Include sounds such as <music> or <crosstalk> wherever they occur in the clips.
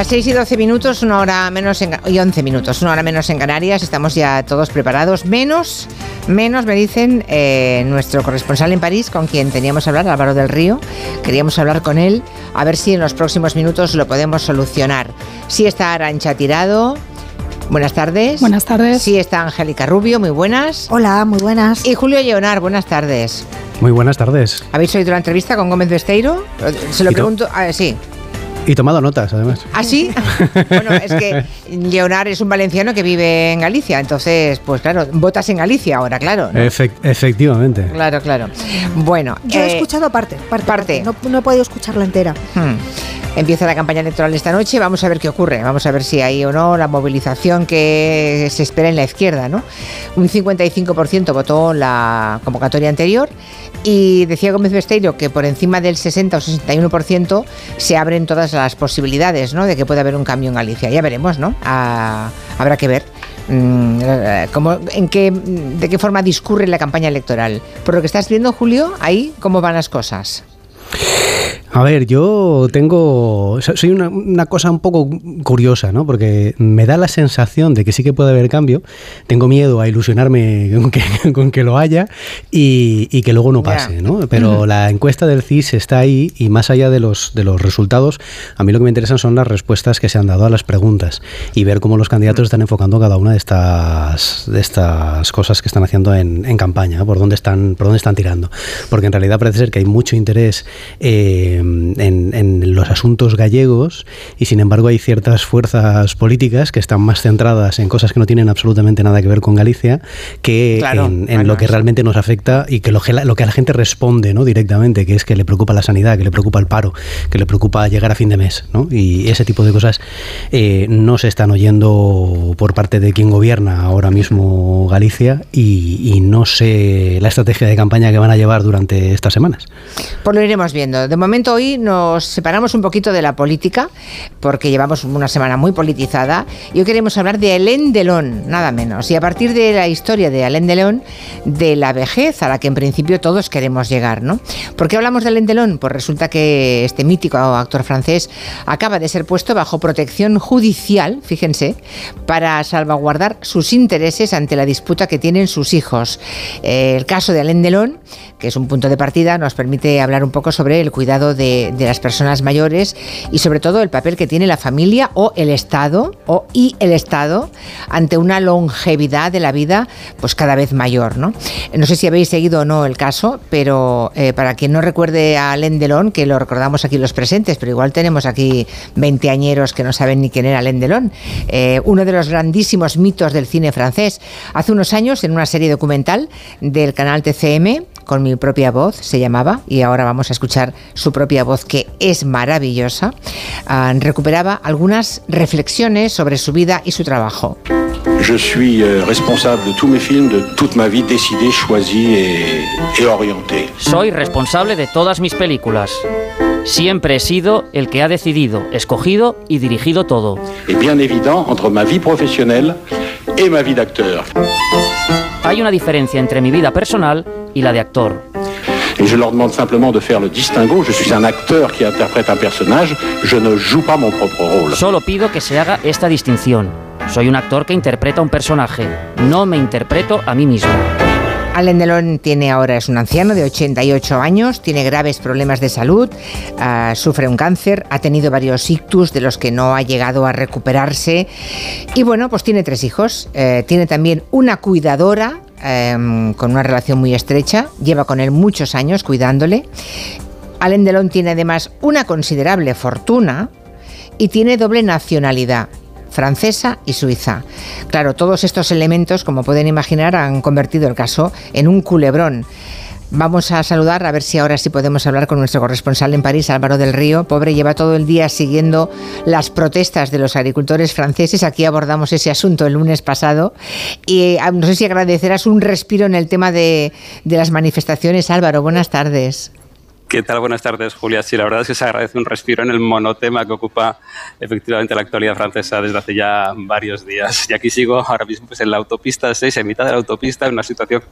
Las 6 y 12 minutos, una hora menos en, y 11 minutos, una hora menos en Canarias. Estamos ya todos preparados. Menos, menos me dicen eh, nuestro corresponsal en París, con quien teníamos que hablar, Álvaro del Río. Queríamos hablar con él, a ver si en los próximos minutos lo podemos solucionar. Sí está Arancha Tirado. Buenas tardes. Buenas tardes. Sí está Angélica Rubio, muy buenas. Hola, muy buenas. Y Julio Leonar, buenas tardes. Muy buenas tardes. ¿Habéis oído la entrevista con Gómez Besteiro? Se lo pregunto. Ah, sí. Y tomado notas, además. ¿Ah, sí? <laughs> bueno, es que Leonard es un valenciano que vive en Galicia, entonces, pues claro, votas en Galicia ahora, claro. efectivamente. Claro, claro. Bueno. Yo he eh, escuchado parte, parte. parte. No, no, he podido escucharla entera. Hmm. Empieza la campaña electoral esta noche, vamos a ver qué ocurre, vamos a ver si hay o no la movilización que se espera en la izquierda, ¿no? Un 55% votó la convocatoria anterior y decía Gómez Besteiro que por encima del 60 o 61% se abren todas las posibilidades, ¿no? De que pueda haber un cambio en Galicia. Ya veremos, ¿no? Ah, habrá que ver. Mm, en qué, ¿De qué forma discurre la campaña electoral? Por lo que estás viendo, Julio, ahí, ¿cómo van las cosas? A ver, yo tengo. Soy una, cosa un poco curiosa, ¿no? Porque me da la sensación de que sí que puede haber cambio. Tengo miedo a ilusionarme con que, <laughs> lo haya y, que luego no pase, ¿no? Pero la encuesta del CIS está ahí y más allá de los, de los resultados, a mí lo que me interesan son las respuestas que se han dado a las preguntas y ver cómo los candidatos están enfocando cada una de estas, de estas cosas que están haciendo en, campaña, por dónde están, por dónde están tirando. Porque en realidad parece ser que hay mucho interés. Eh, en, los asuntos gallegos y sin embargo hay ciertas fuerzas políticas que están más centradas en cosas que no tienen absolutamente nada que ver con Galicia que en, lo que realmente nos afecta y que lo, que lo que a la gente responde ¿no? directamente, que es que le preocupa la sanidad, que le preocupa el paro, que le preocupa llegar a fin de mes. ¿no? Y ese tipo de cosas eh, no se están oyendo por parte de quien gobierna ahora mismo Galicia y, y no sé la estrategia de campaña que van a llevar durante estas semanas. Pues lo iremos viendo. De momento hoy nos separamos un poquito de la política, porque llevamos una semana muy politizada, y hoy queremos hablar de Alain Delon, nada menos. Y a partir de la historia de Alain Delon, de la vejez a la que en principio todos queremos llegar, ¿no? ¿Por qué hablamos de Alain Delon? Pues resulta que este mítico actor francés acaba de ser puesto bajo protección judicial, fíjense, para salvaguardar sus intereses ante la disputa que tienen sus hijos. El caso de Alain Delon, que es un punto de partida, nos permite hablar un poco sobre el cuidado las personas mayores y sobre todo el papel que tiene la familia o el Estado o y el Estado ante una longevidad de la vida pues cada vez mayor. No, no sé si habéis seguido o no el caso, pero eh, para quien no recuerde a Alain Delon, que lo recordamos aquí los presentes, pero igual tenemos aquí veinteañeros que no saben ni quién era Alain Delon, eh, uno de los grandísimos mitos del cine francés. Hace unos años, en una serie documental del canal TCM, con mi propia voz, se llamaba, y ahora vamos a escuchar su propia voz, que es maravillosa, uh, recuperaba algunas reflexiones sobre su vida y su trabajo. Je suis euh, responsable de tous mes films, de toute ma vie décidée, choisie et, et orientée. Soy responsable de todas mis películas. Siempre he sido el que ha decidido, escogido y dirigido todo. Es bien évident entre ma vie professionnelle et ma vie d'acteur. Hay una diferencia entre mi vida personal y la de actor. Et je leur demande simplement de faire le distinguo. Je suis un acteur qui interprète un personnage. Je ne joue pas mon propre rôle. Solo pido que se haga esta distinción. Soy un actor que interpreta un personaje. No me interpreto a mí mismo. Alain Delon tiene ahora, es un anciano de 88 años, tiene graves problemas de salud, uh, sufre un cáncer, ha tenido varios ictus de los que no ha llegado a recuperarse y bueno, pues tiene tres hijos, eh, tiene también una cuidadora Em, con una relación muy estrecha, lleva con él muchos años cuidándole. Alain Delon tiene además una considerable fortuna y tiene doble nacionalidad francesa y suiza. Claro, todos estos elementos, como pueden imaginar, han convertido el caso en un culebrón. Vamos a saludar, a ver si ahora sí podemos hablar con nuestro corresponsal en París, Álvaro del Río. Pobre, lleva todo el día siguiendo las protestas de los agricultores franceses. Aquí abordamos ese asunto el lunes pasado. Y ah, no sé si agradecerás un respiro en el tema de, de las manifestaciones. Álvaro, buenas tardes. ¿Qué tal? Buenas tardes, Julia. Sí, la verdad es que se agradece un respiro en el monotema que ocupa efectivamente la actualidad francesa desde hace ya varios días. Y aquí sigo ahora mismo pues, en la autopista 6, en mitad de la autopista, en una situación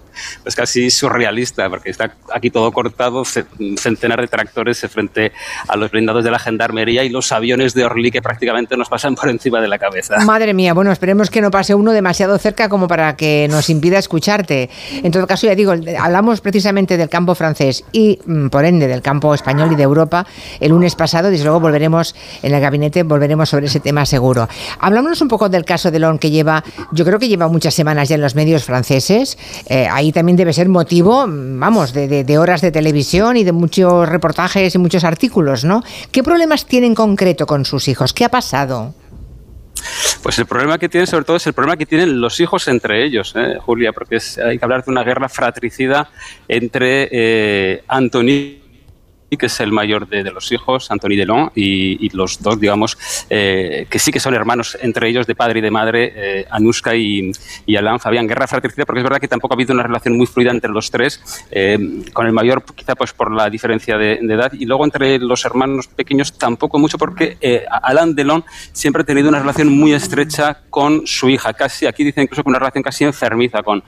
pues, casi surrealista, porque está aquí todo cortado, centenar de tractores frente a los blindados de la gendarmería y los aviones de Orly que prácticamente nos pasan por encima de la cabeza. Madre mía, bueno, esperemos que no pase uno demasiado cerca como para que nos impida escucharte. En todo caso, ya digo, hablamos precisamente del campo francés y, mm, por ende, del campo español y de Europa el lunes pasado. Desde luego volveremos en el gabinete, volveremos sobre ese tema seguro. Hablámonos un poco del caso de Lon que lleva, yo creo que lleva muchas semanas ya en los medios franceses. Eh, ahí también debe ser motivo, vamos, de, horas de televisión y de muchos reportajes y muchos artículos, ¿no? ¿Qué problemas tiene en concreto con sus hijos? ¿Qué ha pasado? Pues el problema que tienen, sobre todo, es el problema que tienen los hijos entre ellos, ¿eh, Julia, porque hay que hablar de una guerra fratricida entre eh, que es el mayor de, los hijos, Anthony Delon, y, y los dos, digamos, eh, que sí que son hermanos entre ellos de padre y de madre, eh, Anushka y, y, Alain Fabián. Guerra fratricida, porque es verdad que tampoco ha habido una relación muy fluida entre los tres, eh, con el mayor quizá pues por la diferencia de, edad, y luego entre los hermanos pequeños tampoco mucho, porque eh, Alain Delon siempre ha tenido una relación muy estrecha con su hija, casi, aquí dicen incluso que una relación casi enfermiza con,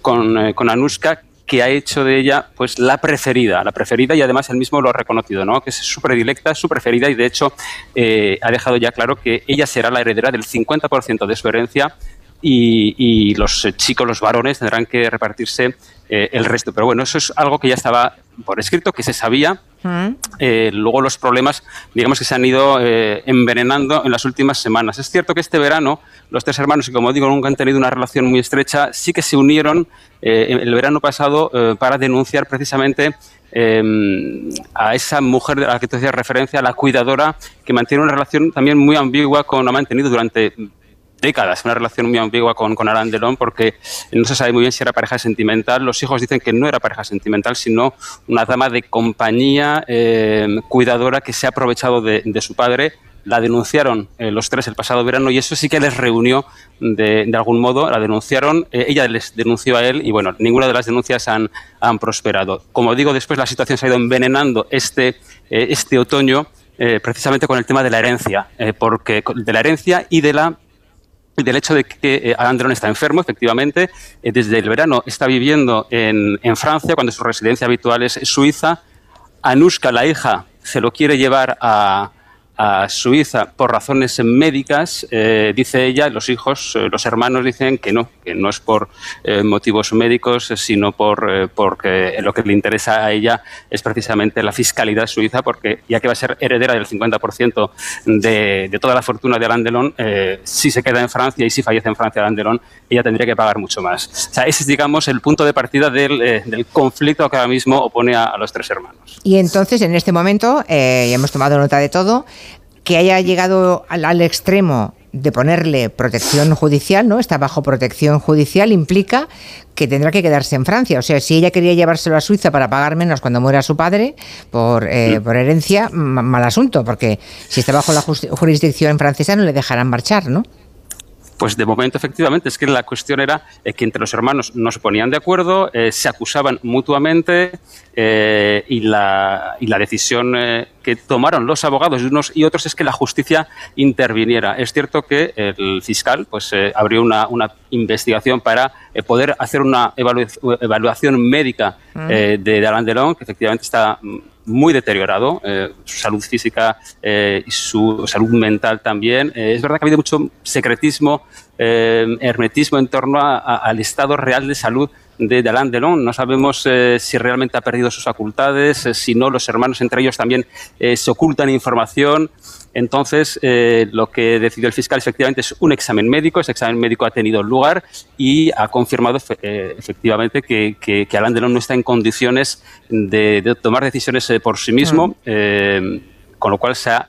con, con Anushka, que ha hecho de ella pues la preferida, la preferida y además él mismo lo ha reconocido, ¿no? que es su predilecta, su preferida y de hecho eh, ha dejado ya claro que ella será la heredera del 50% de su herencia y, los chicos, los varones tendrán que repartirse eh, el resto. Pero bueno, eso es algo que ya estaba por escrito, que se sabía. Eh, luego los problemas, digamos que se han ido envenenando en las últimas semanas. Es cierto que este verano los tres hermanos, que como digo nunca han tenido una relación muy estrecha, sí que se unieron eh, el verano pasado eh, para denunciar precisamente em, a esa mujer a la que te hacía referencia, la cuidadora, que mantiene una relación también muy ambigua con, ha mantenido durante décadas una relación muy ambigua con, con Delon porque no se sabe muy bien si era pareja sentimental. Los hijos dicen que no era pareja sentimental, sino una dama de compañía em, cuidadora que se ha aprovechado de, de su padre la denunciaron eh, los tres el pasado verano y eso sí que les reunió de, algún modo, la denunciaron, eh, ella les denunció a él y bueno, ninguna de las denuncias han, han prosperado. Como digo, después la situación se ha ido envenenando este, eh, este otoño precisamente con el tema de la herencia, porque de la herencia y de la del hecho de que Andrón está enfermo, efectivamente, desde el verano está viviendo en, en Francia, cuando su residencia habitual es Suiza. Anushka, la hija, se lo quiere llevar a, a Suiza por razones médicas, eh, dice ella, los hijos, eh, los hermanos dicen que no, que no es por eh, motivos médicos, sino por porque lo que le interesa a ella es precisamente la fiscalidad suiza, porque ya que va a ser heredera del 50% de, de toda la fortuna de Alain Delon, si se queda en Francia y si fallece en Francia Alain ella tendría que pagar mucho más. O sea, ese es, digamos, el punto de partida del, del conflicto que ahora mismo opone a, a, los tres hermanos. Y entonces, en este momento, ya hemos tomado nota de todo, que haya llegado al, extremo de ponerle protección judicial, ¿no? Está bajo protección judicial, implica que tendrá que quedarse en Francia. O sea, si ella quería llevárselo a Suiza para pagar menos cuando muera su padre por, eh, por herencia, mal asunto, porque si está bajo la jurisdicción francesa no le dejarán marchar, ¿no? Pues de momento, efectivamente, es que la cuestión era eh, que entre los hermanos no se ponían de acuerdo, eh, se acusaban mutuamente eh, y, la, y, la, decisión que tomaron los abogados de unos y otros es que la justicia interviniera. Es cierto que el fiscal pues, abrió una, una, investigación para poder hacer una evaluación médica mm. de Alain Delon, que efectivamente está muy deteriorado, eh, su salud física eh, y su salud mental también. Eh, es verdad que ha habido mucho secretismo, hermetismo en torno al estado real de salud de, Alain Delon. No sabemos si realmente ha perdido sus facultades, si no, los hermanos entre ellos también se ocultan información. Entonces, eh, lo que decidió el fiscal efectivamente es un examen médico. Ese examen médico ha tenido lugar y ha confirmado eh, efectivamente que, que, Alain Delon no está en condiciones de, tomar decisiones eh, por sí mismo, con lo cual se ha,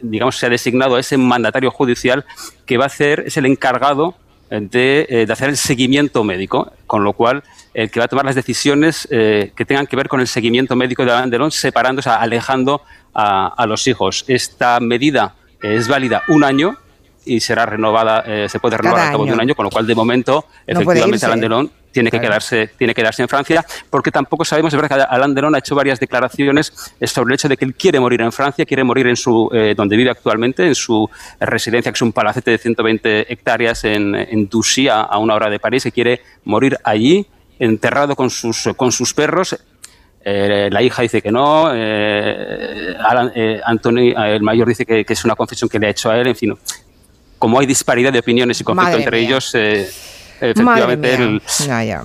digamos, se ha designado a ese mandatario judicial que va a hacer, es el encargado de, hacer el seguimiento médico, con lo cual el que va a tomar las decisiones que tengan que ver con el seguimiento médico de Alain Delon, sea, alejando a, los hijos. Esta medida es válida un año y será renovada, eh, se puede renovar al cabo de un año, con lo cual de momento, efectivamente, Alain Delon tiene que, quedarse, tiene que quedarse en Francia, porque tampoco sabemos, es verdad que Alain Delon ha hecho varias declaraciones sobre el hecho de que él quiere morir en Francia, quiere morir en su, eh, donde vive actualmente, en su residencia, que es un palacete de 120 hectáreas en, en Douchy, a, una hora de París, y quiere morir allí, enterrado con sus, con sus perros, eh, la hija dice que no, eh, eh Anthony, el mayor, dice que, es una confesión que le ha hecho a él, en fin. Como hay disparidad de opiniones y conflicto entre ellos, efectivamente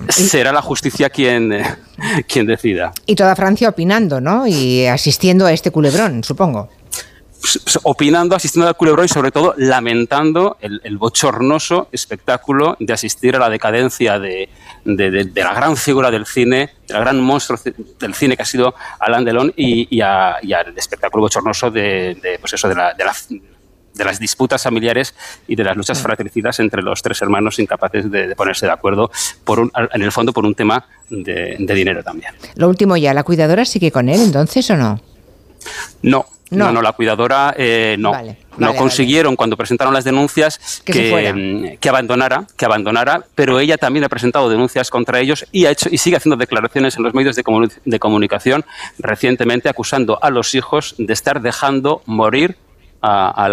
será la justicia quien, <laughs> quien decida. Y toda Francia opinando, ¿no? Y asistiendo a este culebrón, supongo opinando, asistiendo al culebrón y sobre todo lamentando el, bochornoso espectáculo de asistir a la decadencia de, la gran figura del cine, del gran monstruo del cine que ha sido Alain Delon y, al espectáculo bochornoso de, pues eso, de, las disputas familiares y de las luchas fratricidas entre los tres hermanos incapaces de, ponerse de acuerdo, por en el fondo por un tema de, dinero también. Lo último ya, ¿la cuidadora sigue con él entonces o no? No, no, no, la cuidadora eh, no. no consiguieron cuando presentaron las denuncias que, mm, que, abandonara, que abandonara, pero ella también ha presentado denuncias contra ellos y ha hecho y sigue haciendo declaraciones en los medios de, de comunicación recientemente acusando a los hijos de estar dejando morir a, a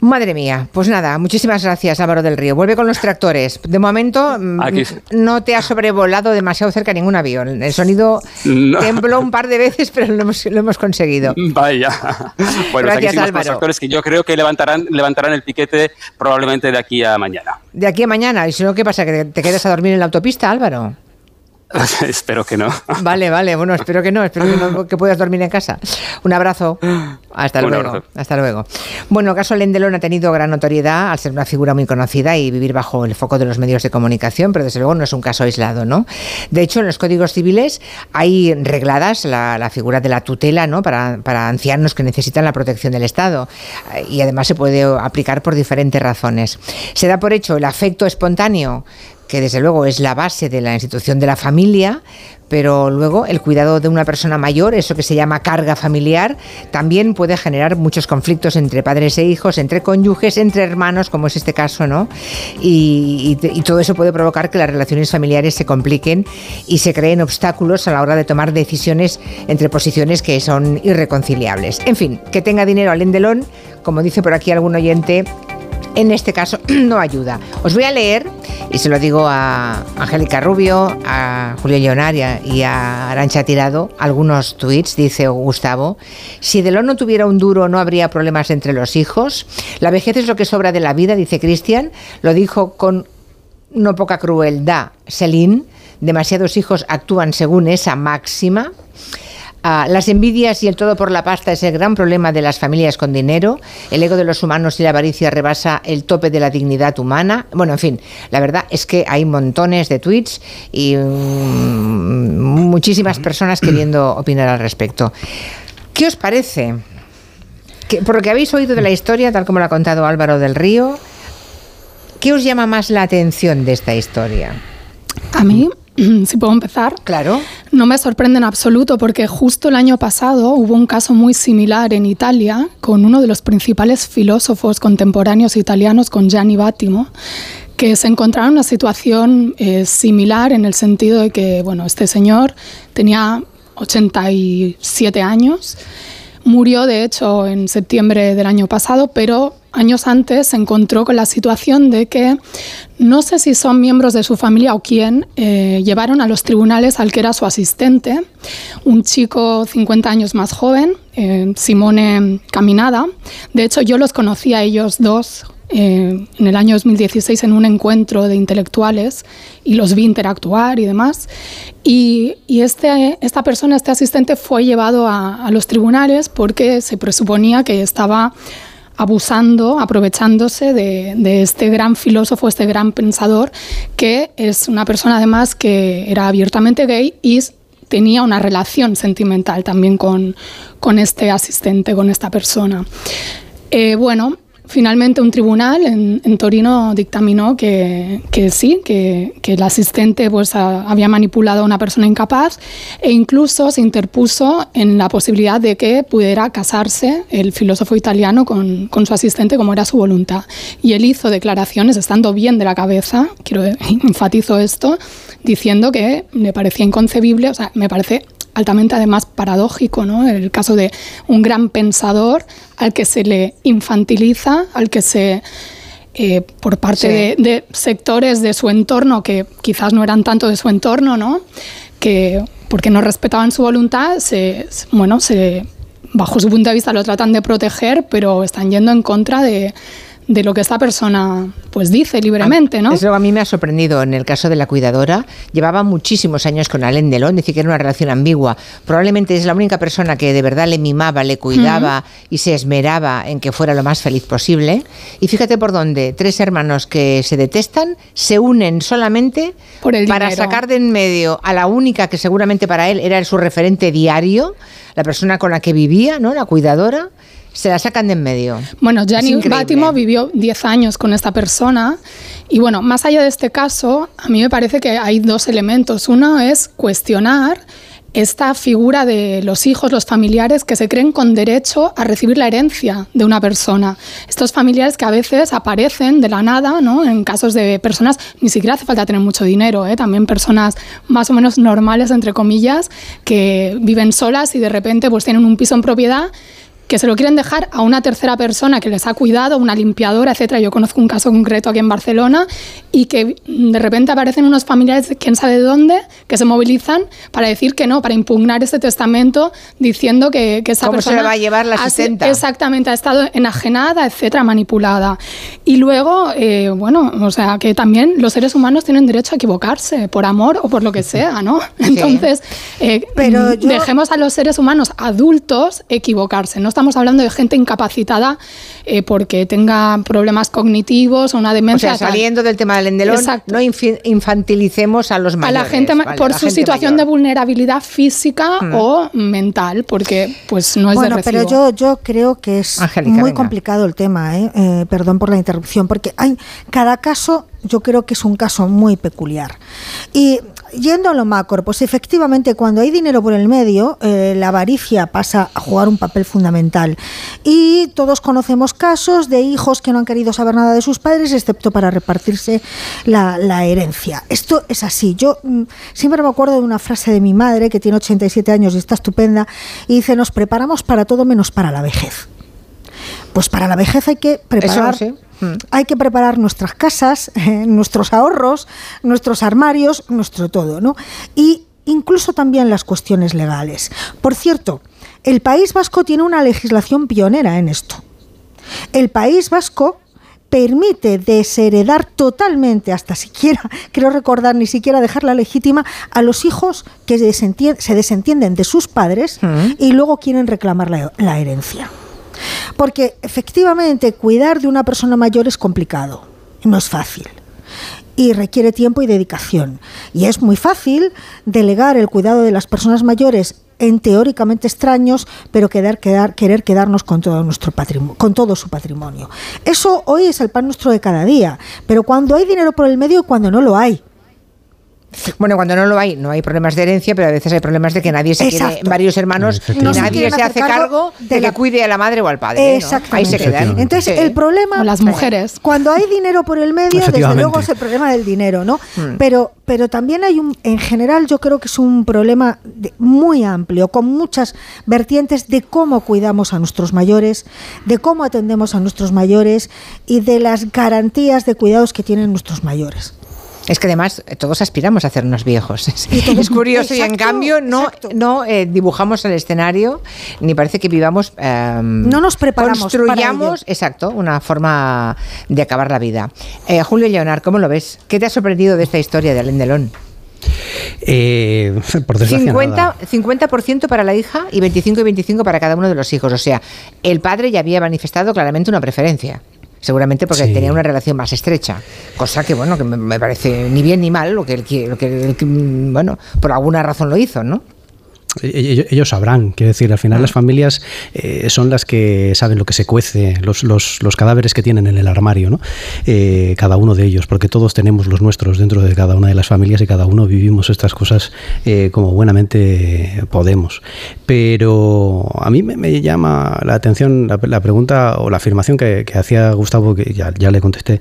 Madre mía, pues nada, muchísimas gracias Álvaro del Río. Vuelve con los tractores. De momento mm, no te ha sobrevolado demasiado cerca ningún avión. El sonido tembló un par de veces, pero lo hemos, conseguido. Vaya. Bueno, gracias aquí Álvaro. tractores que yo creo que levantarán, levantarán el piquete probablemente de aquí a mañana. De aquí a mañana. ¿Y si no, qué pasa? ¿Que te quedas a dormir en la autopista, Álvaro? <laughs> espero que no. Vale, vale, bueno, espero que no, espero que, puedas dormir en casa. Un abrazo. Hasta luego. Hasta luego. Bueno, el caso Lendelón ha tenido gran notoriedad al ser una figura muy conocida y vivir bajo el foco de los medios de comunicación, pero desde luego no es un caso aislado, ¿no? De hecho, en los códigos civiles hay regladas la, figura de la tutela, ¿no? Para, para ancianos que necesitan la protección del Estado y además se puede aplicar por diferentes razones. Se da por hecho el afecto espontáneo que desde luego es la base de la institución de la familia, pero luego el cuidado de una persona mayor, eso que se llama carga familiar, también puede generar muchos conflictos entre padres e hijos, entre cónyuges, entre hermanos, como es este caso, ¿no? Y, todo eso puede provocar que las relaciones familiares se compliquen y se creen obstáculos a la hora de tomar decisiones entre posiciones que son irreconciliables. En fin, que tenga dinero al endelón, como dice por aquí algún oyente, en este caso <clears throat> no ayuda. Os voy a leer, y se lo digo a Angélica Rubio, a Julio Leonaria y a Arancha Tirado, algunos tweets, dice Gustavo, si Delon no tuviera un duro no habría problemas entre los hijos, la vejez es lo que sobra de la vida, dice Cristian, lo dijo con no poca crueldad Celine, demasiados hijos actúan según esa máxima. Ah, las envidias y el todo por la pasta es el gran problema de las familias con dinero. El ego de los humanos y la avaricia rebasa el tope de la dignidad humana. Bueno, en fin, la verdad es que hay montones de tweets y mm, muchísimas personas queriendo <clears throat> opinar al respecto. ¿Qué os parece? por lo que habéis oído de la historia, tal como lo ha contado Álvaro del Río, ¿qué os llama más la atención de esta historia? A mí <clears throat> si puedo empezar. Claro. No me sorprende en absoluto porque justo el año pasado hubo un caso muy similar en Italia con uno de los principales filósofos contemporáneos italianos, con Gianni Battimo, que se encontraba en una situación eh, similar en el sentido de que, bueno, este señor tenía 87 años Murió, de hecho, en septiembre del año pasado, pero años antes se encontró con la situación de que no sé si son miembros de su familia o quién, eh, llevaron a los tribunales al que era su asistente, un chico 50 años más joven, eh, Simone Caminada. De hecho, yo los conocí a ellos dos eh, en el año 2016 en un encuentro de intelectuales y los vi interactuar y demás. Y, este, esta persona, este asistente, fue llevado a, los tribunales porque se presuponía que estaba abusando, aprovechándose de, este gran filósofo, este gran pensador, que es una persona además que era abiertamente gay y tenía una relación sentimental también con, con este asistente, con esta persona. Eh, bueno, finalmente un tribunal en, Torino dictaminó que, sí, que, el asistente pues, había manipulado a una persona incapaz e incluso se interpuso en la posibilidad de que pudiera casarse el filósofo italiano con, con su asistente como era su voluntad. Y él hizo declaraciones estando bien de la cabeza, quiero <laughs> enfatizo esto, diciendo que me parecía inconcebible, o sea, me parece altamente además paradójico, ¿no? El caso de un gran pensador al que se le infantiliza, al que se eh, por parte de, sectores de su entorno que quizás no eran tanto de su entorno, ¿no? Que porque no respetaban su voluntad, se, bueno, se bajo su punto de vista lo tratan de proteger, pero están yendo en contra de, de lo que esta persona pues dice libremente, ¿no? Eso a mí me ha sorprendido en el caso de la cuidadora. Llevaba muchísimos años con Alain Delon, decir que era una relación ambigua. Probablemente es la única persona que de verdad le mimaba, le cuidaba y se esmeraba en que fuera lo más feliz posible. Y fíjate por dónde, tres hermanos que se detestan se unen solamente para sacar de en medio a la única que seguramente para él era su referente diario, la persona con la que vivía, ¿no? La cuidadora se la sacan de en medio. Bueno, Gianni Bátimo vivió 10 años con esta persona y bueno, más allá de este caso, a mí me parece que hay dos elementos. Uno es cuestionar esta figura de los hijos, los familiares que se creen con derecho a recibir la herencia de una persona. Estos familiares que a veces aparecen de la nada, ¿no? En casos de personas, ni siquiera hace falta tener mucho dinero, ¿eh? también personas más o menos normales, entre comillas, que viven solas y de repente pues tienen un piso en propiedad que se lo quieren dejar a una tercera persona que les ha cuidado, una limpiadora, etcétera. Yo conozco un caso concreto aquí en Barcelona y que de repente aparecen unos familiares de quién sabe de dónde que se movilizan para decir que no, para impugnar este testamento diciendo que, que esa ¿Cómo persona se va a llevar la asistenta? exactamente ha estado enajenada, etcétera, manipulada. Y luego, eh, bueno, o sea, que también los seres humanos tienen derecho a equivocarse por amor o por lo que sea, ¿no? <laughs> Entonces, eh, Pero dejemos a los seres humanos adultos equivocarse, no estamos hablando de gente incapacitada eh, porque tenga problemas cognitivos o una demencia. O sea, saliendo del tema del endelón, no infantilicemos a los mayores. A la gente por su situación de vulnerabilidad física mm. o mental, porque pues no es bueno, pero yo, yo creo que es muy complicado el tema, ¿eh? ¿eh? perdón por la interrupción, porque hay cada caso yo creo que es un caso muy peculiar. Y yendo a lo macro, pues efectivamente cuando hay dinero por el medio, eh, la avaricia pasa a jugar un papel fundamental. Y todos conocemos casos de hijos que no han querido saber nada de sus padres, excepto para repartirse la, herencia. Esto es así. Yo mm, siempre me acuerdo de una frase de mi madre, que tiene 87 años y está estupenda, y dice, nos preparamos para todo menos para la vejez. Pues para la vejez hay que preparar... Hay que preparar nuestras casas, <laughs> nuestros ahorros, nuestros armarios, nuestro todo, ¿no? Y incluso también las cuestiones legales. Por cierto, el País Vasco tiene una legislación pionera en esto. El País Vasco permite desheredar totalmente, hasta siquiera, <laughs> creo recordar, ni siquiera dejarla legítima, a los hijos que se desentienden de sus padres mm. y luego quieren reclamar la herencia. Porque efectivamente cuidar de una persona mayor es complicado, no es fácil y requiere tiempo y dedicación. Y es muy fácil delegar el cuidado de las personas mayores en teóricamente extraños, pero querer, querer quedarnos con todo, nuestro patrimonio, con todo su patrimonio. Eso hoy es el pan nuestro de cada día, pero cuando hay dinero por el medio y cuando no lo hay. Bueno, cuando no lo hay, no hay problemas de herencia, pero a veces hay problemas de que nadie se quiere, varios hermanos, y nadie se hace cargo de, que cuide a la madre o al padre. Ahí se quedan. Entonces, el problema. las mujeres. Cuando hay dinero por el medio, desde luego es el problema del dinero, ¿no? Hmm. Pero, pero también hay un. En general, yo creo que es un problema muy amplio, con muchas vertientes de cómo cuidamos a nuestros mayores, de cómo atendemos a nuestros mayores y de las garantías de cuidados que tienen nuestros mayores. Es que además eh, todos aspiramos a hacernos viejos. <laughs> Es, curioso y en cambio no, no eh, dibujamos el escenario ni parece que vivamos. Em, no nos preparamos. Construyamos, exacto, una forma de acabar la vida. Eh, Julio Leonard, ¿cómo lo ves? ¿Qué te ha sorprendido de esta historia de Alain Delon? Eh, por 50%, 50 para la hija y 25 y 25 para cada uno de los hijos. O sea, el padre ya había manifestado claramente una preferencia seguramente porque tenía una relación más estrecha, cosa que bueno, que me parece ni bien ni mal lo que él, lo que bueno, por alguna razón lo hizo, ¿no? Ellos, sabrán, quiero decir, al final las familias eh, son las que saben lo que se cuece, los, los, los cadáveres que tienen en el armario, ¿no? Eh, cada uno de ellos, porque todos tenemos los nuestros dentro de cada una de las familias y cada uno vivimos estas cosas eh, como buenamente podemos. Pero a mí me, llama la atención la, pregunta o la afirmación que, hacía Gustavo, que ya, ya le contesté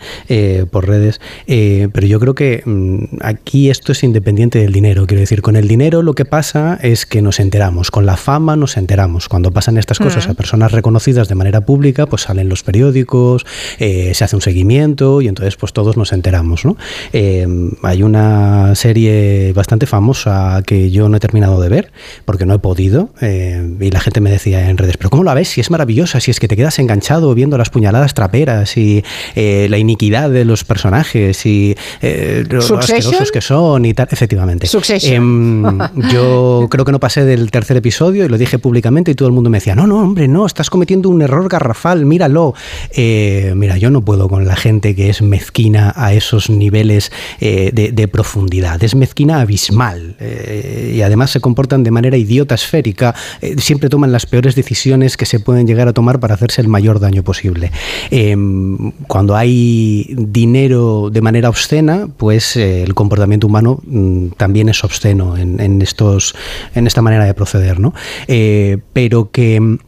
por redes, pero yo creo que mm, aquí esto es independiente del dinero, quiero decir, con el dinero lo que pasa es que nos enteramos, con la fama nos enteramos. Cuando pasan estas cosas a personas reconocidas de manera pública, pues salen los periódicos, eh, se hace un seguimiento y entonces pues todos nos enteramos. Eh, hay una serie bastante famosa que yo no he terminado de ver porque no he podido eh, y la gente me decía en redes, pero ¿cómo la ves? Si es maravillosa, si es que te quedas enganchado viendo las puñaladas traperas y la iniquidad de los personajes y los asquerosos que son y tal, efectivamente. Em, yo creo que no del tercer episodio y lo dije públicamente y todo el mundo me decía, no, no, hombre, no, estás cometiendo un error garrafal, míralo. Eh, mira, yo no puedo con la gente que es mezquina a esos niveles eh, de, profundidad, es mezquina abismal eh, y además se comportan de manera idiota esférica, siempre toman las peores decisiones que se pueden llegar a tomar para hacerse el mayor daño posible. Em, cuando hay dinero de manera obscena, pues el comportamiento humano mm, también es obsceno en, en estos en esta manera de proceder, ¿no? Eh, pero que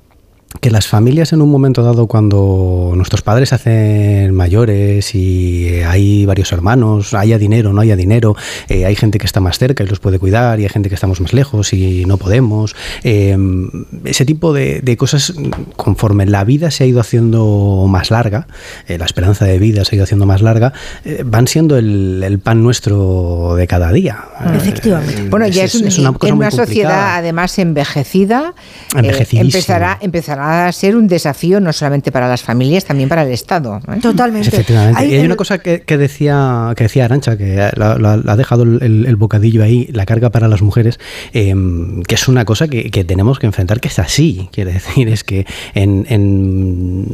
que las familias en un momento dado cuando nuestros padres se hacen mayores y hay varios hermanos, haya dinero, no haya dinero, eh, hay gente que está más cerca y los puede cuidar y hay gente que estamos más lejos y no podemos, em, ese tipo de, cosas conforme la vida se ha ido haciendo más larga, eh, la esperanza de vida se ha ido haciendo más larga, eh, van siendo el, pan nuestro de cada día. Efectivamente. bueno, ya es, una, en una sociedad además envejecida, empezará, empezará a ser un desafío no solamente para las familias, también para el Estado. ¿eh? Totalmente. Efectivamente. Hay, y hay una cosa que, decía que decía Arancha, que ha dejado el, bocadillo ahí, la carga para las mujeres, em, que es una cosa que, tenemos que enfrentar, que es así. Quiere decir, es que en,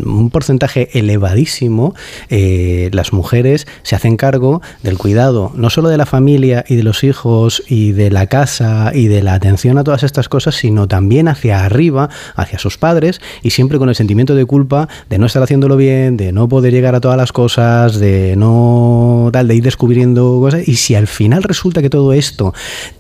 un porcentaje elevadísimo eh, las mujeres se hacen cargo del cuidado no solo de la familia y de los hijos y de la casa y de la atención a todas estas cosas, sino también hacia arriba, hacia sus padres y siempre con el sentimiento de culpa de no estar haciéndolo bien, de no poder llegar a todas las cosas, de no tal, de ir descubriendo cosas. Y si al final resulta que todo esto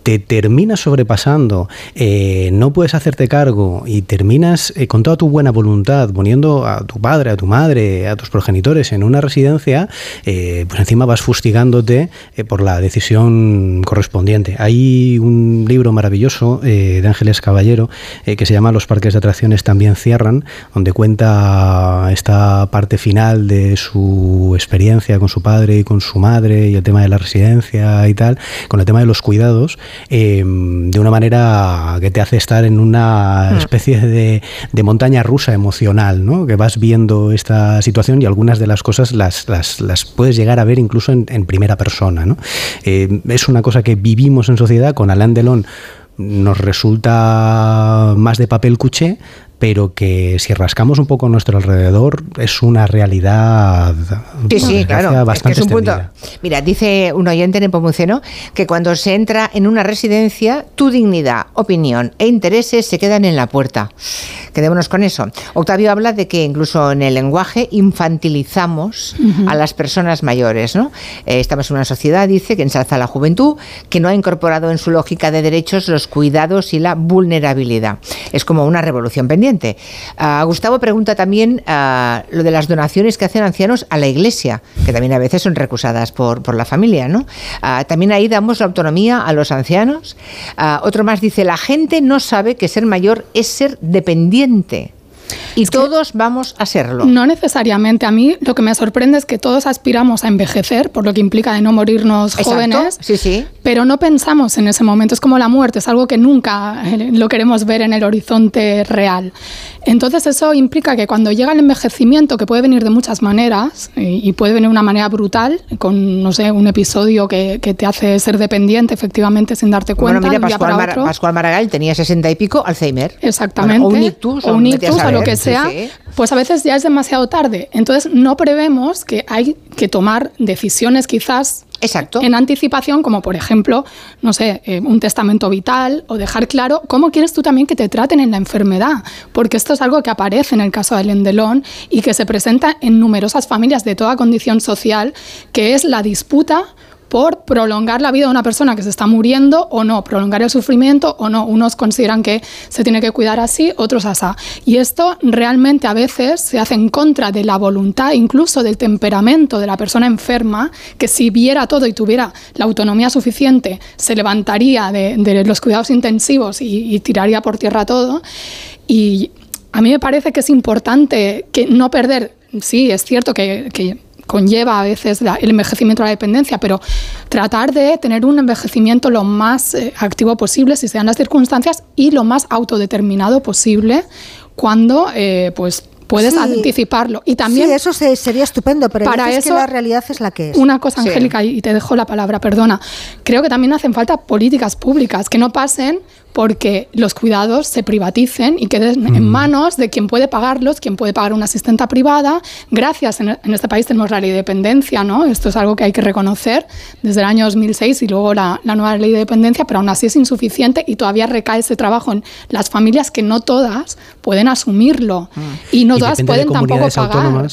te termina sobrepasando, eh, no puedes hacerte cargo y terminas eh, con toda tu buena voluntad poniendo a tu padre, a tu madre, a tus progenitores en una residencia, eh, pues encima vas fustigándote por la decisión correspondiente. Hay un libro maravilloso de Ángeles Caballero que se llama Los parques de atracciones también cierran, donde cuenta esta parte final de su experiencia con su padre y con su madre y el tema de la residencia y tal, con el tema de los cuidados, em, de una manera que te hace estar en una mm. especie de, montaña rusa emocional, ¿no? que vas viendo esta situación y algunas de las cosas las, las, puedes llegar a ver incluso en, primera persona. ¿no? Em, es una cosa que vivimos en sociedad con Alain Delon nos resulta más de papel cuché, pero que si rascamos un poco a nuestro alrededor es una realidad sí, sí, claro, bastante es, un punto. Mira, dice un oyente en Pomuceno que cuando se entra en una residencia, tu dignidad, opinión e intereses se quedan en la puerta. Quedémonos con eso. Octavio habla de que incluso en el lenguaje infantilizamos a las personas mayores. ¿no? Eh, estamos en una sociedad, dice, que ensalza a la juventud, que no ha incorporado en su lógica de derechos los cuidados y la vulnerabilidad. Es como una revolución pendiente. Ah, Gustavo pregunta también ah, lo de las donaciones que hacen ancianos a la iglesia, que también a veces son recusadas por, por la familia, ¿no? Ah, también ahí damos la autonomía a los ancianos. otro más dice, la gente no sabe que ser mayor es ser dependiente. Y todos vamos a serlo. No necesariamente. A mí lo que me sorprende es que todos aspiramos a envejecer, por lo que implica de no morirnos jóvenes. Sí, sí. Pero no pensamos en ese momento. Es como la muerte, es algo que nunca eh, lo queremos ver en el horizonte real. Entonces eso implica que cuando llega el envejecimiento, que puede venir de muchas maneras, y, puede venir de una manera brutal, con, no sé, un episodio que, te hace ser dependiente efectivamente sin darte cuenta. Bueno, mira, Pascual, Maragall tenía sesenta y pico, Alzheimer. Exactamente. o un ictus. O un ictus, lo que sea. Pues a veces ya es demasiado tarde. Entonces no prevemos que hay que tomar decisiones quizás Exacto. en anticipación, como por ejemplo, no sé, eh, un testamento vital o dejar claro cómo quieres tú también que te traten en la enfermedad, porque esto es algo que aparece en el caso de Lendelón y que se presenta en numerosas familias de toda condición social, que es la disputa por prolongar la vida de una persona que se está muriendo o no, prolongar el sufrimiento o no. Unos consideran que se tiene que cuidar así, otros así. Y esto realmente a veces se hace en contra de la voluntad, incluso del temperamento de la persona enferma, que si viera todo y tuviera la autonomía suficiente, se levantaría de, los cuidados intensivos y, tiraría por tierra todo. Y a mí me parece que es importante que no perder, sí, es cierto que conlleva a veces el envejecimiento de la dependencia, pero tratar de tener un envejecimiento lo más eh, activo posible, si sean las circunstancias, y lo más autodeterminado posible cuando eh, pues puedes anticiparlo. Y también sí, eso sería estupendo, pero para eso, que la realidad es la que es. Una cosa, Angélica, y te dejo la palabra, perdona. Creo que también hacen falta políticas públicas que no pasen porque los cuidados se privaticen y queden en mm. manos de quien puede pagarlos, quien puede pagar una asistenta privada. Gracias, en, este país tenemos la ley de dependencia, ¿no? Esto es algo que hay que reconocer desde el año 2006 y luego la, nueva ley de dependencia, pero aún así es insuficiente y todavía recae ese trabajo en las familias que no todas pueden asumirlo mm. y no todas pueden tampoco pagar.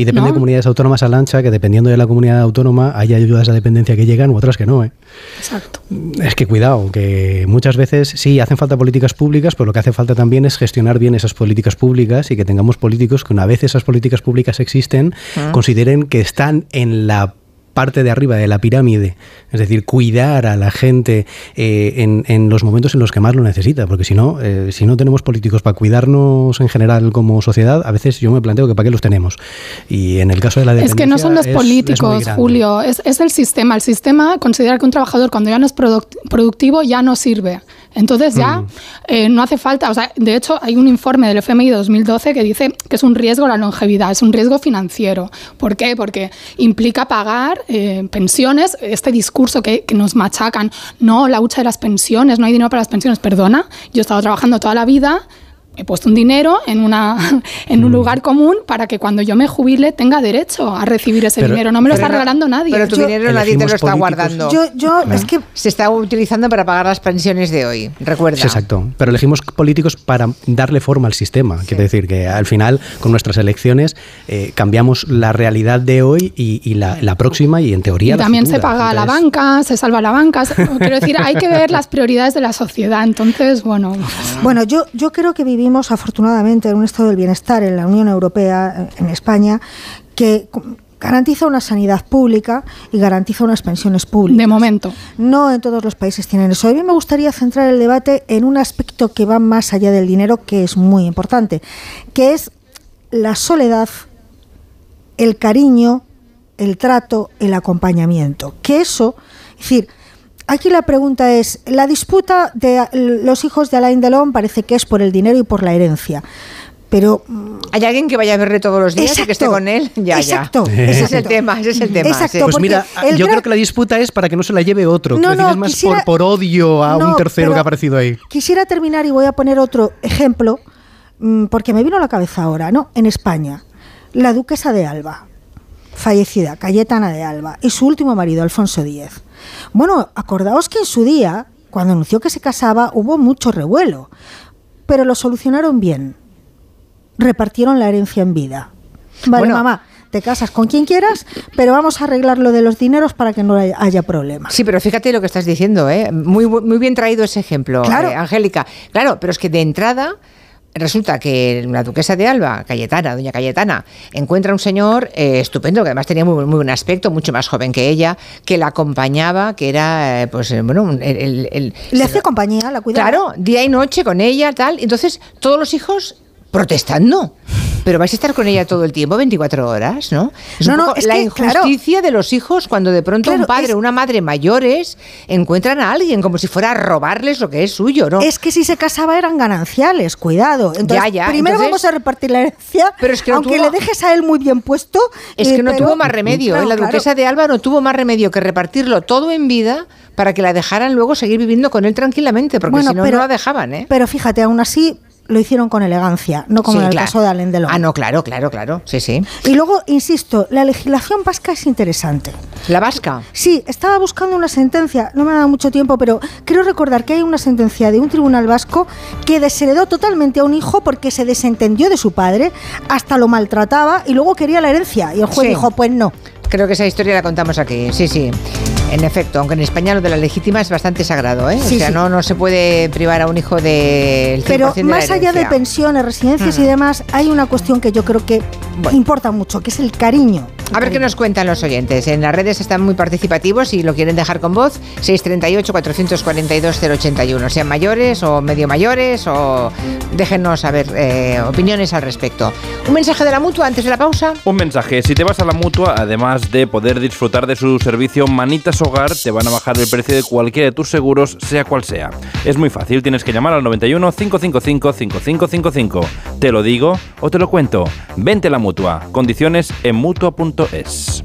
Y depende de comunidades autónomas a lancha, que dependiendo de la comunidad autónoma hay ayudas a dependencia que llegan u otras que no. ¿eh? Exacto. Es que cuidado, que muchas veces sí hacen falta políticas públicas, pero lo que hace falta también es gestionar bien esas políticas públicas y que tengamos políticos que una vez esas políticas públicas existen, ah. consideren que están en la parte de arriba de la pirámide, es decir, cuidar a la gente eh, en, en, los momentos en los que más lo necesita, porque si no, eh, si no tenemos políticos para cuidarnos en general como sociedad, a veces yo me planteo que para qué los tenemos. Y en el caso de la Es que no son los políticos, Julio, es, es, el sistema. El sistema considera que un trabajador cuando ya no es productivo ya no sirve. Entonces ya mm. eh, no hace falta, o sea, de hecho hay un informe del FMI de 2012 que dice que es un riesgo la longevidad, es un riesgo financiero. ¿Por qué? Porque implica pagar eh, pensiones, este discurso que, que, nos machacan, no, la hucha de las pensiones, no hay dinero para las pensiones, perdona, yo he estado trabajando toda la vida he puesto un dinero en, una, <laughs> en un mm. lugar común para que cuando yo me jubile tenga derecho a recibir ese dinero. No me lo está regalando nadie. Pero tu dinero nadie te lo está guardando. Yo, yo es que se está utilizando para pagar las pensiones de hoy. Recuerda. exacto. Pero elegimos políticos para darle forma al sistema. Quiere decir que al final, con nuestras elecciones, eh, cambiamos la realidad de hoy y, la, próxima y en teoría. Y también se paga la banca, se salva la banca. <laughs> Quiero decir, hay que ver las prioridades de la sociedad. Entonces, bueno. Bueno, yo, yo creo que vivimos vivimos afortunadamente en un estado del bienestar en la Unión Europea, en España, que garantiza una sanidad pública y garantiza unas pensiones públicas. De momento. No en todos los países tienen eso. A mí me gustaría centrar el debate en un aspecto que va más allá del dinero, que es muy importante, que es la soledad, el cariño, el trato, el acompañamiento. Que eso, es decir, Aquí la pregunta es, la disputa de los hijos de Alain Delon parece que es por el dinero y por la herencia. Pero mm, hay alguien que vaya a verle todos los días y que esté con él. <laughs> Ya, exacto, ya. Ese es el tema, ese es el tema. pues mira, yo creo que la disputa es para que no se la lleve otro. No, no, es más por, odio a un tercero que ha aparecido ahí. Quisiera terminar y voy a poner otro ejemplo mm, porque me vino a la cabeza ahora, ¿no? En España, la duquesa de Alba, fallecida, Cayetana de Alba, y su último marido, Alfonso X bueno, acordaos que en su día, cuando anunció que se casaba, hubo mucho revuelo, pero lo solucionaron bien. Repartieron la herencia en vida. Vale, mamá, te casas con quien quieras, pero vamos a arreglar lo de los dineros para que no haya problemas. Sí, pero fíjate lo que estás diciendo, ¿eh? Muy, muy bien traído ese ejemplo, eh, Angélica. Claro, pero es que de entrada resulta que la duquesa de Alba, Cayetana, doña Cayetana, encuentra un señor eh, estupendo, que además tenía muy, muy, buen aspecto, mucho más joven que ella, que la acompañaba, que era, eh, pues, eh, bueno, el, Le hace compañía, la cuidaba. Claro, día y noche con ella, tal. Entonces, todos los hijos protestando. Pero vais a estar con ella todo el tiempo, 24 horas, ¿no? Es no, no, es la injusticia de los hijos cuando de pronto un padre o una madre mayores encuentran a alguien como si fuera a robarles lo que es suyo, ¿no? Es que si se casaba eran gananciales, cuidado. Entonces, primero vamos a repartir la herencia, pero es que aunque le dejes a él muy bien puesto. Es que no tuvo más remedio. ¿eh? la duquesa de Alba no tuvo más remedio que repartirlo todo en vida para que la dejaran luego seguir viviendo con él tranquilamente, porque si no, no la dejaban, ¿eh? Pero fíjate, aún así lo hicieron con elegancia, no como en el caso de Alain Delon. Ah, no, claro, claro, claro, sí, sí. Y luego, insisto, la legislación vasca es interesante. ¿La vasca? Sí, estaba buscando una sentencia, no me ha dado mucho tiempo, pero quiero recordar que hay una sentencia de un tribunal vasco que desheredó totalmente a un hijo porque se desentendió de su padre, hasta lo maltrataba y luego quería la herencia. Y el juez dijo, pues no. Creo que esa historia la contamos aquí, sí, sí. En efecto, aunque en España lo de la legítima es bastante sagrado, ¿eh? o sea, no, no se puede privar a un hijo del Pero más allá de pensiones, residencias y mm. demás, hay una cuestión que yo creo que importa mucho, que es el cariño. A ver qué nos cuentan los oyentes. En las redes están muy participativos y lo quieren dejar con voz. 638-442-081. Sean mayores o medio mayores o déjenos saber eh, opiniones al respecto. ¿Un mensaje de la mutua antes de la pausa? Un mensaje. Si te vas a la mutua, además de poder disfrutar de su servicio Manitas Hogar, te van a bajar el precio de cualquiera de tus seguros, sea cual sea. Es muy fácil. Tienes que llamar al 91 555 5555. Te lo digo o te lo cuento. Vente a la mutua. Condiciones en mutua.es.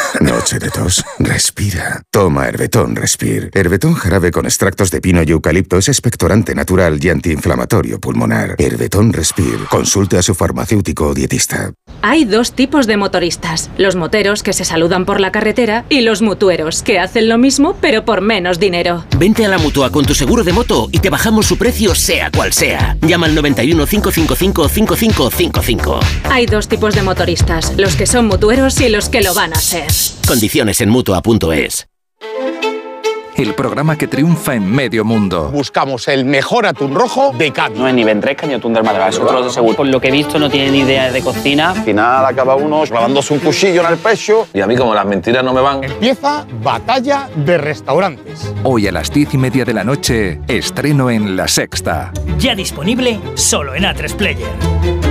Noche de tos. Respira. Toma Herbetón Respir. Herbetón jarabe con extractos de pino y eucalipto es expectorante natural y antiinflamatorio pulmonar. Herbetón Respir. Consulte a su farmacéutico o dietista. Hay dos tipos de motoristas. Los moteros que se saludan por la carretera y los mutueros que hacen lo mismo pero por menos dinero. Vente a la Mutua con tu seguro de moto y te bajamos su precio sea cual sea. Llama al 91 555 5555. Hay dos tipos de motoristas. Los que son mutueros y los que lo van a ser. Condiciones en Mutua.es. El programa que triunfa en medio mundo. Buscamos el mejor atún rojo de Cádiz. No es ni ventresca ni atún del seguro. Por lo que he visto no tienen idea de cocina. Al final acaba uno clavándose un cuchillo en el pecho y a mí como las mentiras no me van. Empieza Batalla de Restaurantes. Hoy a las diez y media de la noche, estreno en La Sexta. Ya disponible solo en A3 Player.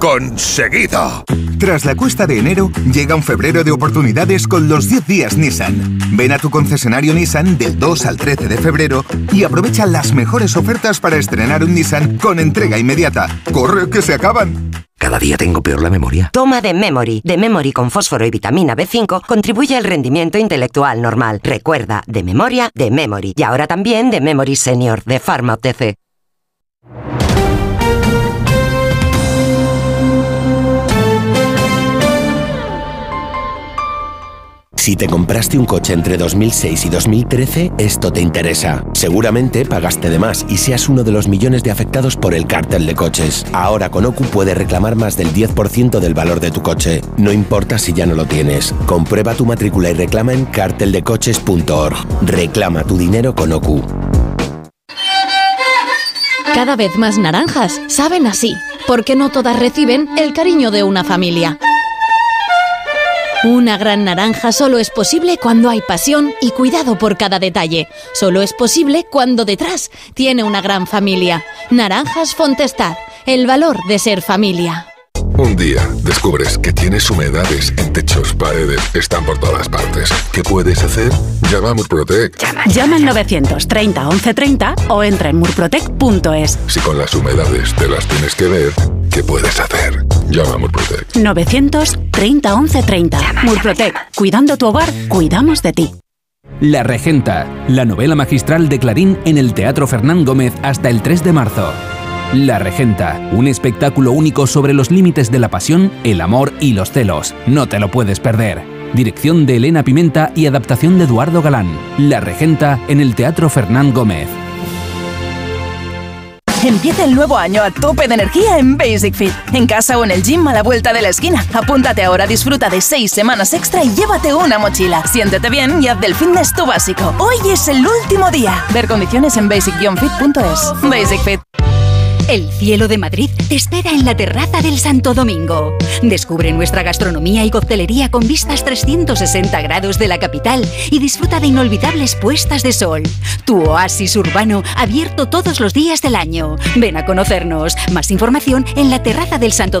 conseguido. Tras la cuesta de enero, llega un febrero de oportunidades con los 10 días Nissan. Ven a tu concesionario Nissan del 2 al 13 de febrero y aprovecha las mejores ofertas para estrenar un Nissan con entrega inmediata. ¡Corre que se acaban! Cada día tengo peor la memoria. Toma de Memory. De Memory con fósforo y vitamina B5 contribuye al rendimiento intelectual normal. Recuerda, de memoria, de Memory. Y ahora también de Memory Senior, de Pharma OTC. Si te compraste un coche entre 2006 y 2013, esto te interesa. Seguramente pagaste de más y seas uno de los millones de afectados por el cártel de coches. Ahora con OCU puedes reclamar más del 10% del valor de tu coche. No importa si ya no lo tienes. Comprueba tu matrícula y reclama en carteldecoches.org. Reclama tu dinero con OCU. Cada vez más naranjas saben así, porque no todas reciben el cariño de una familia. Una gran naranja solo es posible cuando hay pasión y cuidado por cada detalle. Solo es posible cuando detrás tiene una gran familia. Naranjas Fontestad, el valor de ser familia. Un día descubres que tienes humedades en techos, paredes, están por todas partes. ¿Qué puedes hacer? Llama a Murprotec. Llama, Llama al 930 1130 o entra en murprotec.es. Si con las humedades te las tienes que ver, ¿qué puedes hacer? Llama a Murprotec. 930 1130. Murprotec. Cuidando tu hogar, cuidamos de ti. La Regenta, la novela magistral de Clarín en el Teatro Fernán Gómez hasta el 3 de marzo. La Regenta, un espectáculo único sobre los límites de la pasión, el amor y los celos. No te lo puedes perder. Dirección de Elena Pimenta y adaptación de Eduardo Galán. La Regenta en el Teatro Fernán Gómez. Empieza el nuevo año a tope de energía en Basic Fit. En casa o en el gym a la vuelta de la esquina. Apúntate ahora, disfruta de seis semanas extra y llévate una mochila. Siéntete bien y haz del fitness tu básico. Hoy es el último día. Ver condiciones en basic-fit.es. Basic Fit. El cielo de Madrid te espera en la terraza del Santo Domingo. Descubre nuestra gastronomía y coctelería con vistas 360 grados de la capital y disfruta de inolvidables puestas de sol. Tu oasis urbano abierto todos los días del año. Ven a conocernos. Más información en la terraza del Santo.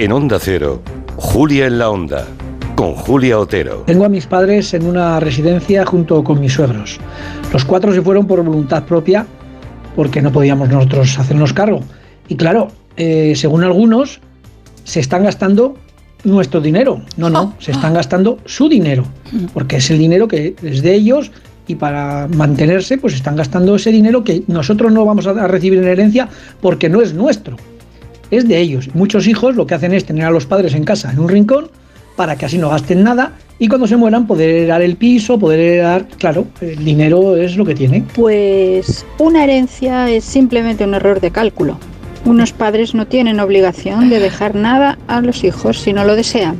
En Onda Cero, Julia en la Onda, con Julia Otero. Tengo a mis padres en una residencia junto con mis suegros. Los cuatro se fueron por voluntad propia porque no podíamos nosotros hacernos cargo. Y claro, eh, según algunos, se están gastando nuestro dinero. No, no, se están gastando su dinero, porque es el dinero que es de ellos y para mantenerse, pues están gastando ese dinero que nosotros no vamos a recibir en herencia porque no es nuestro es de ellos. Muchos hijos lo que hacen es tener a los padres en casa, en un rincón, para que así no gasten nada y cuando se mueran poder heredar el piso, poder heredar, claro, el dinero es lo que tienen. Pues una herencia es simplemente un error de cálculo. Unos padres no tienen obligación de dejar nada a los hijos si no lo desean.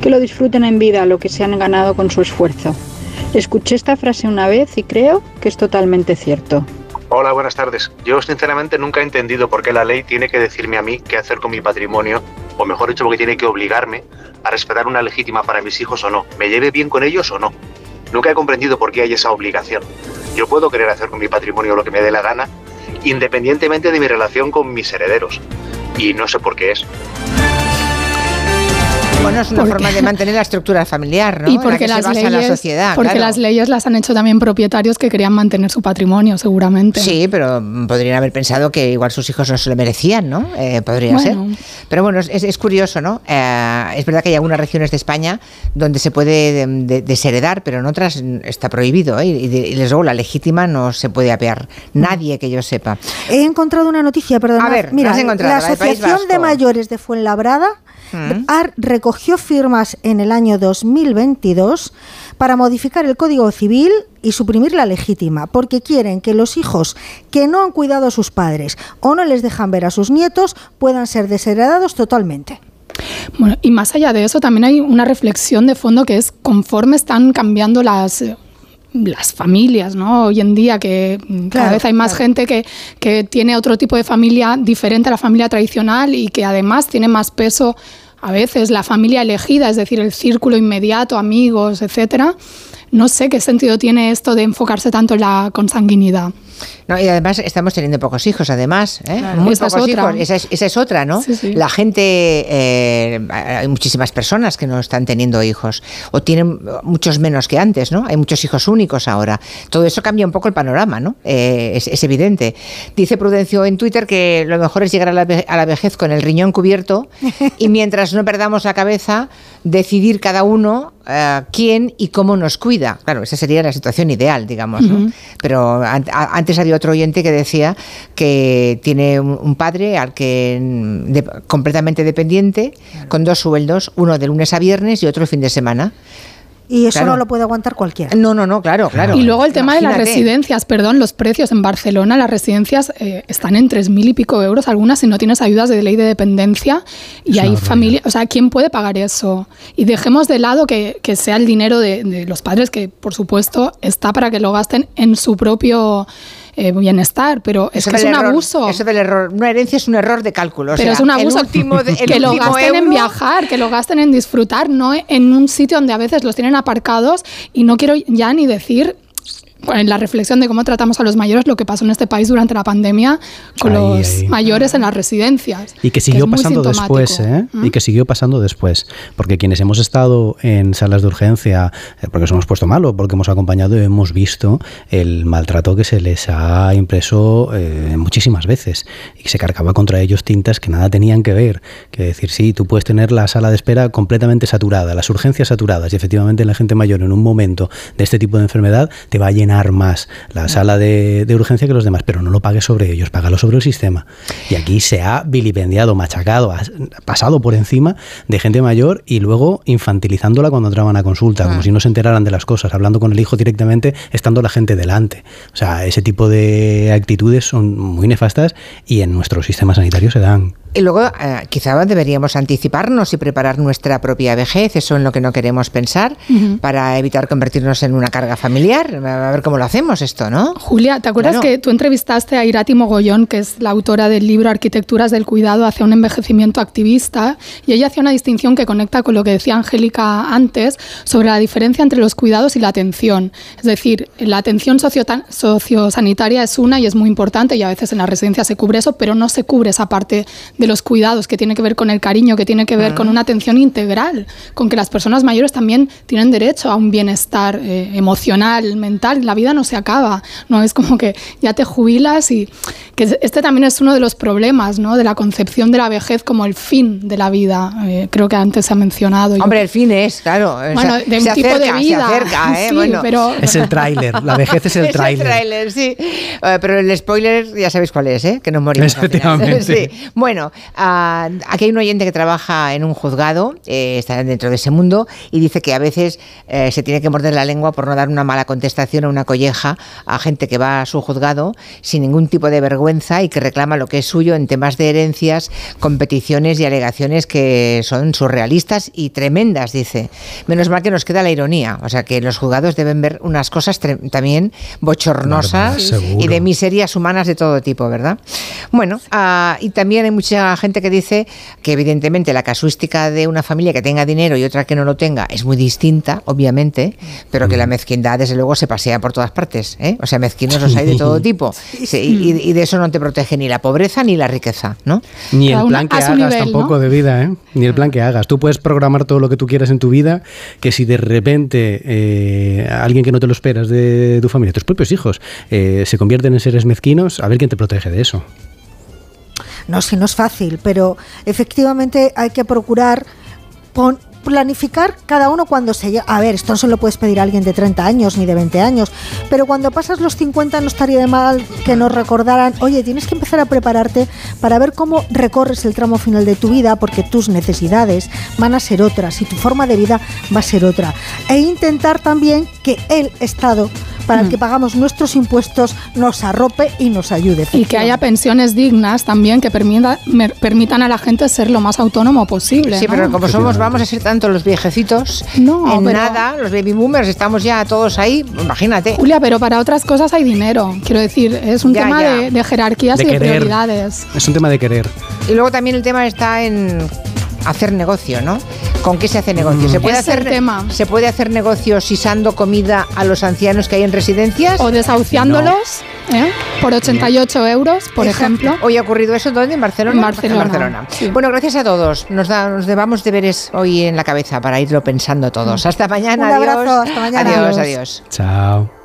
Que lo disfruten en vida lo que se han ganado con su esfuerzo. Escuché esta frase una vez y creo que es totalmente cierto. Hola, buenas tardes. Yo sinceramente nunca he entendido por qué la ley tiene que decirme a mí qué hacer con mi patrimonio, o mejor dicho, porque tiene que obligarme a respetar una legítima para mis hijos o no, me lleve bien con ellos o no. Nunca he comprendido por qué hay esa obligación. Yo puedo querer hacer con mi patrimonio lo que me dé la gana, independientemente de mi relación con mis herederos. Y no sé por qué es. Bueno, es una forma de mantener la estructura familiar, ¿no? Y porque la que las se basa leyes, la sociedad. porque claro. las leyes las han hecho también propietarios que querían mantener su patrimonio, seguramente. Sí, pero podrían haber pensado que igual sus hijos no se lo merecían, ¿no? Eh, podría Bueno. ser. Pero bueno, es, es curioso, ¿no? Eh, es verdad que hay algunas regiones de España donde se puede de- de- desheredar, pero en otras está prohibido. ¿eh? Y, de- y desde luego la legítima no se puede apear. Nadie que yo sepa. He encontrado una noticia, perdón. A ver, Mira, ¿la has encontrado? la ¿La del País Asociación de? Mayores de Fuenlabrada Mm. recogió firmas en el año 2022 para modificar el Código Civil y suprimir la legítima, porque quieren que los hijos que no han cuidado a sus padres o no les dejan ver a sus nietos puedan ser desheredados totalmente. Bueno, y más allá de eso, también hay una reflexión de fondo que es conforme están cambiando las las familias, ¿no? Hoy en día que mm, cada vez hay más claro. gente que, que tiene otro tipo de familia diferente a la familia tradicional y que además tiene más peso a veces la familia elegida, es decir, el círculo inmediato, amigos, etcétera. No sé qué sentido tiene esto de enfocarse tanto en la consanguinidad. No, y además estamos teniendo pocos hijos, además. ¿eh? Claro. Muy Esa es pocos otra. hijos. Esa es, esa es otra, ¿no? Sí, sí. La gente, eh, hay muchísimas personas que no están teniendo hijos o tienen muchos menos que antes, ¿no? Hay muchos hijos únicos ahora. Todo eso cambia un poco el panorama, ¿no? Eh, es, es evidente. Dice Prudencio en Twitter que lo mejor es llegar a la, ve- a la vejez con el riñón cubierto y mientras no perdamos la cabeza, decidir cada uno eh, quién y cómo nos cuida. Claro, esa sería la situación ideal, digamos, ¿no? Pero an- antes había otro oyente que decía que tiene un, padre al que de- completamente dependiente, con dos sueldos, uno de lunes a viernes y otro el fin de semana. Y eso Claro. no lo puede aguantar cualquiera. No, no, no, claro, claro. Y luego el tema de las residencias, perdón, los precios en Barcelona, las residencias eh, están en tres mil y pico euros, algunas si no tienes ayudas de ley de dependencia y hay familias, o sea, ¿quién puede pagar eso? Y dejemos de lado que, que sea el dinero de, de los padres, que por supuesto está para que lo gasten en su propio eh, bienestar, pero es que es un error- abuso. Eso del error. Una herencia es un error de cálculo. o Pero sea, es un el abuso último de- <laughs> el que lo gasten en viajar, que lo gasten en disfrutar, no en un sitio donde a veces los tienen aparcados y no quiero ya ni decir en la reflexión de cómo tratamos a los mayores lo que pasó en este país durante la pandemia con Ahí, los ahí. mayores en las residencias. Y que siguió muy pasando después, ¿eh? ¿Mm? Y que siguió pasando después. Porque quienes hemos estado en salas de urgencia, eh, porque nos hemos puesto malo, porque hemos acompañado y hemos visto el maltrato que se les ha impreso eh, muchísimas veces. Y que se cargaba contra ellos tintas que nada tenían que ver. Que decir, sí, tú puedes tener la sala de espera completamente saturada, las urgencias saturadas, y efectivamente la gente mayor en un momento de este tipo de enfermedad te va a llenar más la sala de, de urgencia que los demás, pero no lo pagues sobre ellos, págalo sobre el sistema. Y aquí se ha vilipendiado, machacado, ha pasado por encima de gente mayor y luego infantilizándola cuando entraban a consulta, como si no se enteraran de las cosas, hablando con el hijo directamente, estando la gente delante. O sea, ese tipo de actitudes son muy nefastas y en nuestro sistema sanitario se dan. Y luego eh, quizá deberíamos anticiparnos y preparar nuestra propia vejez, eso en lo que no queremos pensar, para evitar convertirnos en una carga familiar. A ver cómo lo hacemos esto, ¿no? Julia, ¿te acuerdas Claro. que tú entrevistaste a Irati Mogollón, que es la autora del libro Arquitecturas del Cuidado hacia un envejecimiento activista? Y ella hacía una distinción que conecta con lo que decía Angélica antes sobre la diferencia entre los cuidados y la atención. Es decir, la atención sociosanitaria es una y es muy importante y a veces en la residencia se cubre eso, pero no se cubre esa parte de los cuidados que tiene que ver con el cariño, que tiene que ver con una atención integral, con que las personas mayores también tienen derecho a un bienestar eh, emocional, mental. La vida no se acaba, no es como que ya te jubilas y que este también es uno de los problemas, ¿no? De la concepción de la vejez como el fin de la vida. Eh, creo que antes se ha mencionado. Yo- Hombre, el fin es, claro. o Bueno, sea, de un se tipo de acerca, vida. Se acerca, <laughs> ¿eh? Sí, bueno. pero- Es el tráiler, la vejez es el <laughs> Es tráiler. tráiler, sí. Eh, pero el spoiler ya sabéis cuál es, ¿eh? Que nos morimos. Efectivamente. <laughs> Sí. Bueno, aquí hay un oyente que trabaja en un juzgado, eh, está dentro de ese mundo, y dice que a veces eh, se tiene que morder la lengua por no dar una mala contestación o una colleja a gente que va a su juzgado sin ningún tipo de vergüenza y que reclama lo que es suyo en temas de herencias, competiciones y alegaciones que son surrealistas y tremendas, dice. Menos mal que nos queda la ironía, o sea que los juzgados deben ver unas cosas también bochornosas y de miserias humanas de todo tipo, ¿verdad? Bueno, ah, y también hay mucha gente que dice que evidentemente la casuística de una familia que tenga dinero y otra que no lo tenga es muy distinta, obviamente, pero que la mezquindad desde luego se pasea por todas partes, ¿eh? O sea, mezquinos los hay de todo tipo Sí, y, y de eso no te protege ni la pobreza ni la riqueza, ¿no? Ni el plan que hagas nivel, tampoco ¿no? de vida, ¿eh? Ni el plan que hagas. Tú puedes programar todo lo que tú quieras en tu vida, que si de repente eh, alguien que no te lo esperas de tu familia, tus propios hijos, eh, se convierten en seres mezquinos, a ver quién te protege de eso. No, si no es fácil, pero efectivamente hay que procurar planificar cada uno cuando se llega. A ver, esto no se lo puedes pedir a alguien de 30 años ni de 20 años, pero cuando pasas los 50 no estaría de mal que nos recordaran, oye, tienes que empezar a prepararte para ver cómo recorres el tramo final de tu vida, porque tus necesidades van a ser otras y tu forma de vida va a ser otra. E intentar también que el Estado para el que pagamos nuestros impuestos nos arrope y nos ayude. Y que haya pensiones dignas también que permita- permitan a la gente ser lo más autónomo posible. Sí, ¿no? pero como somos, vamos a ser tanto los viejecitos, No, en pero- nada, los baby boomers, estamos ya todos ahí, imagínate. Julia, pero para otras cosas hay dinero. Quiero decir, es un Ya, tema ya. De, de jerarquías De y de prioridades. Es un tema de querer. Y luego también el tema está en hacer negocio, ¿no? ¿Con qué se hace negocio? ¿Se puede, Ese es hacer, tema. ¿Se puede hacer negocio sisando comida a los ancianos que hay en residencias? O desahuciándolos ¿eh? por 88 euros, por Exacto. ejemplo. Hoy ha ocurrido eso, ¿dónde? ¿En Barcelona? En Barcelona, sí. Bueno, gracias a todos. Nos, da, nos debamos deberes hoy en la cabeza para irlo pensando todos. Hasta mañana. Un adiós. abrazo, hasta mañana. Adiós, Adiós. adiós. Chao.